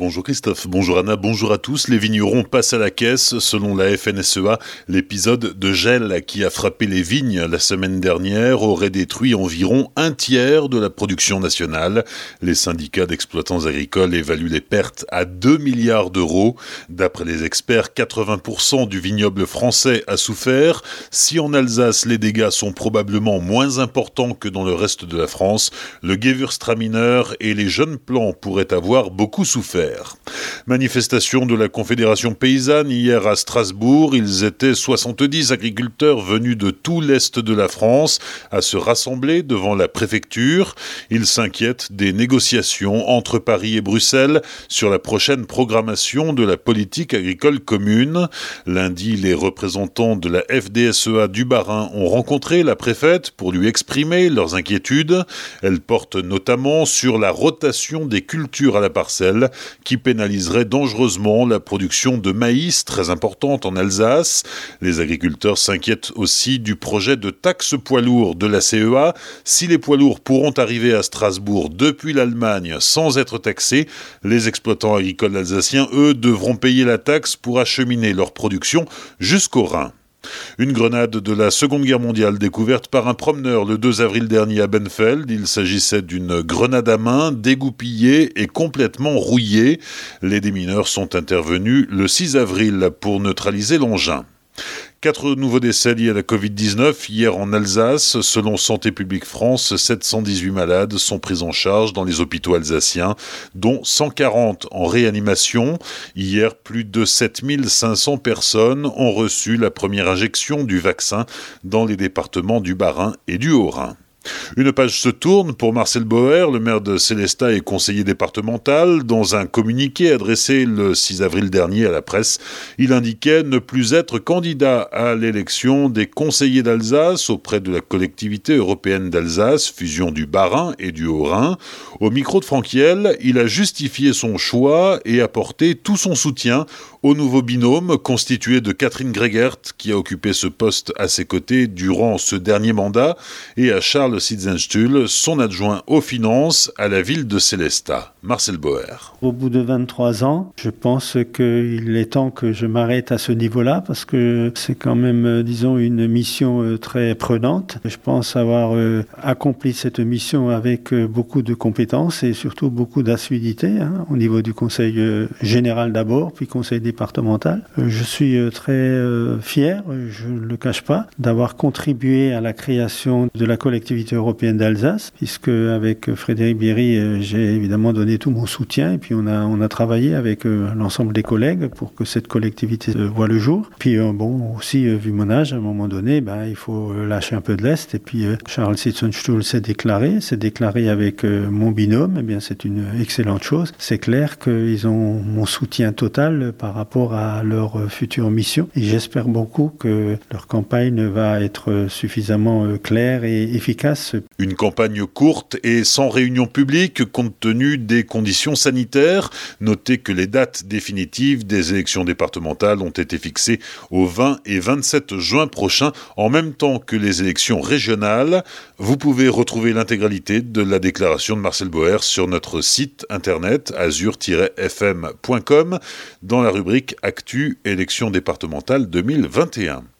Bonjour Christophe, bonjour Anna, bonjour à tous. Les vignerons passent à la caisse. Selon la FNSEA, l'épisode de gel qui a frappé les vignes la semaine dernière aurait détruit environ un tiers de la production nationale. Les syndicats d'exploitants agricoles évaluent les pertes à 2 milliards d'euros. D'après les experts, 80% du vignoble français a souffert. Si en Alsace les dégâts sont probablement moins importants que dans le reste de la France, le Gewürztraminer et les jeunes plants pourraient avoir beaucoup souffert. Manifestation de la Confédération paysanne hier à Strasbourg. Ils étaient 70 agriculteurs venus de tout l'Est de la France à se rassembler devant la préfecture. Ils s'inquiètent des négociations entre Paris et Bruxelles sur la prochaine programmation de la politique agricole commune. Lundi, les représentants de la FDSEA du Bas-Rhin ont rencontré la préfète pour lui exprimer leurs inquiétudes. Elles portent notamment sur la rotation des cultures à la parcelle qui pénaliserait dangereusement la production de maïs très importante en Alsace. Les agriculteurs s'inquiètent aussi du projet de taxe poids lourds de la CEA. Si les poids lourds pourront arriver à Strasbourg depuis l'Allemagne sans être taxés, les exploitants agricoles alsaciens, eux, devront payer la taxe pour acheminer leur production jusqu'au Rhin. Une grenade de la Seconde Guerre mondiale découverte par un promeneur le 2 avril dernier à Benfeld. Il s'agissait d'une grenade à main dégoupillée et complètement rouillée. Les démineurs sont intervenus le 6 avril pour neutraliser l'engin. Quatre nouveaux décès liés à la Covid-19 hier en Alsace. Selon Santé publique France, 718 malades sont pris en charge dans les hôpitaux alsaciens, dont 140 en réanimation. Hier, plus de 7500 personnes ont reçu la première injection du vaccin dans les départements du Bas-Rhin et du Haut-Rhin. Une page se tourne pour Marcel Boer, le maire de Célestat et conseiller départemental. Dans un communiqué adressé le 6 avril dernier à la presse, il indiquait ne plus être candidat à l'élection des conseillers d'Alsace auprès de la collectivité européenne d'Alsace, fusion du Bas-Rhin et du Haut-Rhin. Au micro de Franquiel, il a justifié son choix et apporté tout son soutien au nouveau binôme constitué de Catherine Gregert, qui a occupé ce poste à ses côtés durant ce dernier mandat, et à Charles Sitzenstuhl, son adjoint aux finances à la ville de Célestat. Marcel Boer. Au bout de 23 ans, je pense qu'il est temps que je m'arrête à ce niveau-là parce que c'est quand même, euh, disons, une mission euh, très prenante. Je pense avoir euh, accompli cette mission avec beaucoup de compétences et surtout beaucoup d'assiduité hein, au niveau du conseil général d'abord, puis conseil départemental. Je suis très fier, je ne le cache pas, d'avoir contribué à la création de la collectivité européenne d'Alsace, puisque avec Frédéric Bierry, j'ai évidemment donné tout mon soutien et puis on a, on a travaillé avec euh, l'ensemble des collègues pour que cette collectivité euh, voit le jour. Puis euh, bon, aussi vu mon âge, à un moment donné, ben, il faut lâcher un peu de l'Est. Et puis Charles Sitzenstuhl s'est déclaré, s'est déclaré avec mon binôme. Eh bien, c'est une excellente chose. C'est clair qu'ils ont mon soutien total par rapport à leur future mission. Et j'espère beaucoup que leur campagne va être suffisamment claire et efficace. Une campagne courte et sans réunion publique compte tenu des conditions sanitaires. Notez que les dates définitives des élections départementales ont été fixées au 20 et 27 juin prochain, en même temps que les élections régionales. Vous pouvez retrouver l'intégralité de la déclaration de Marcel Boer sur notre site internet azur-fm.com dans la rubrique Actu élections départementales 2021.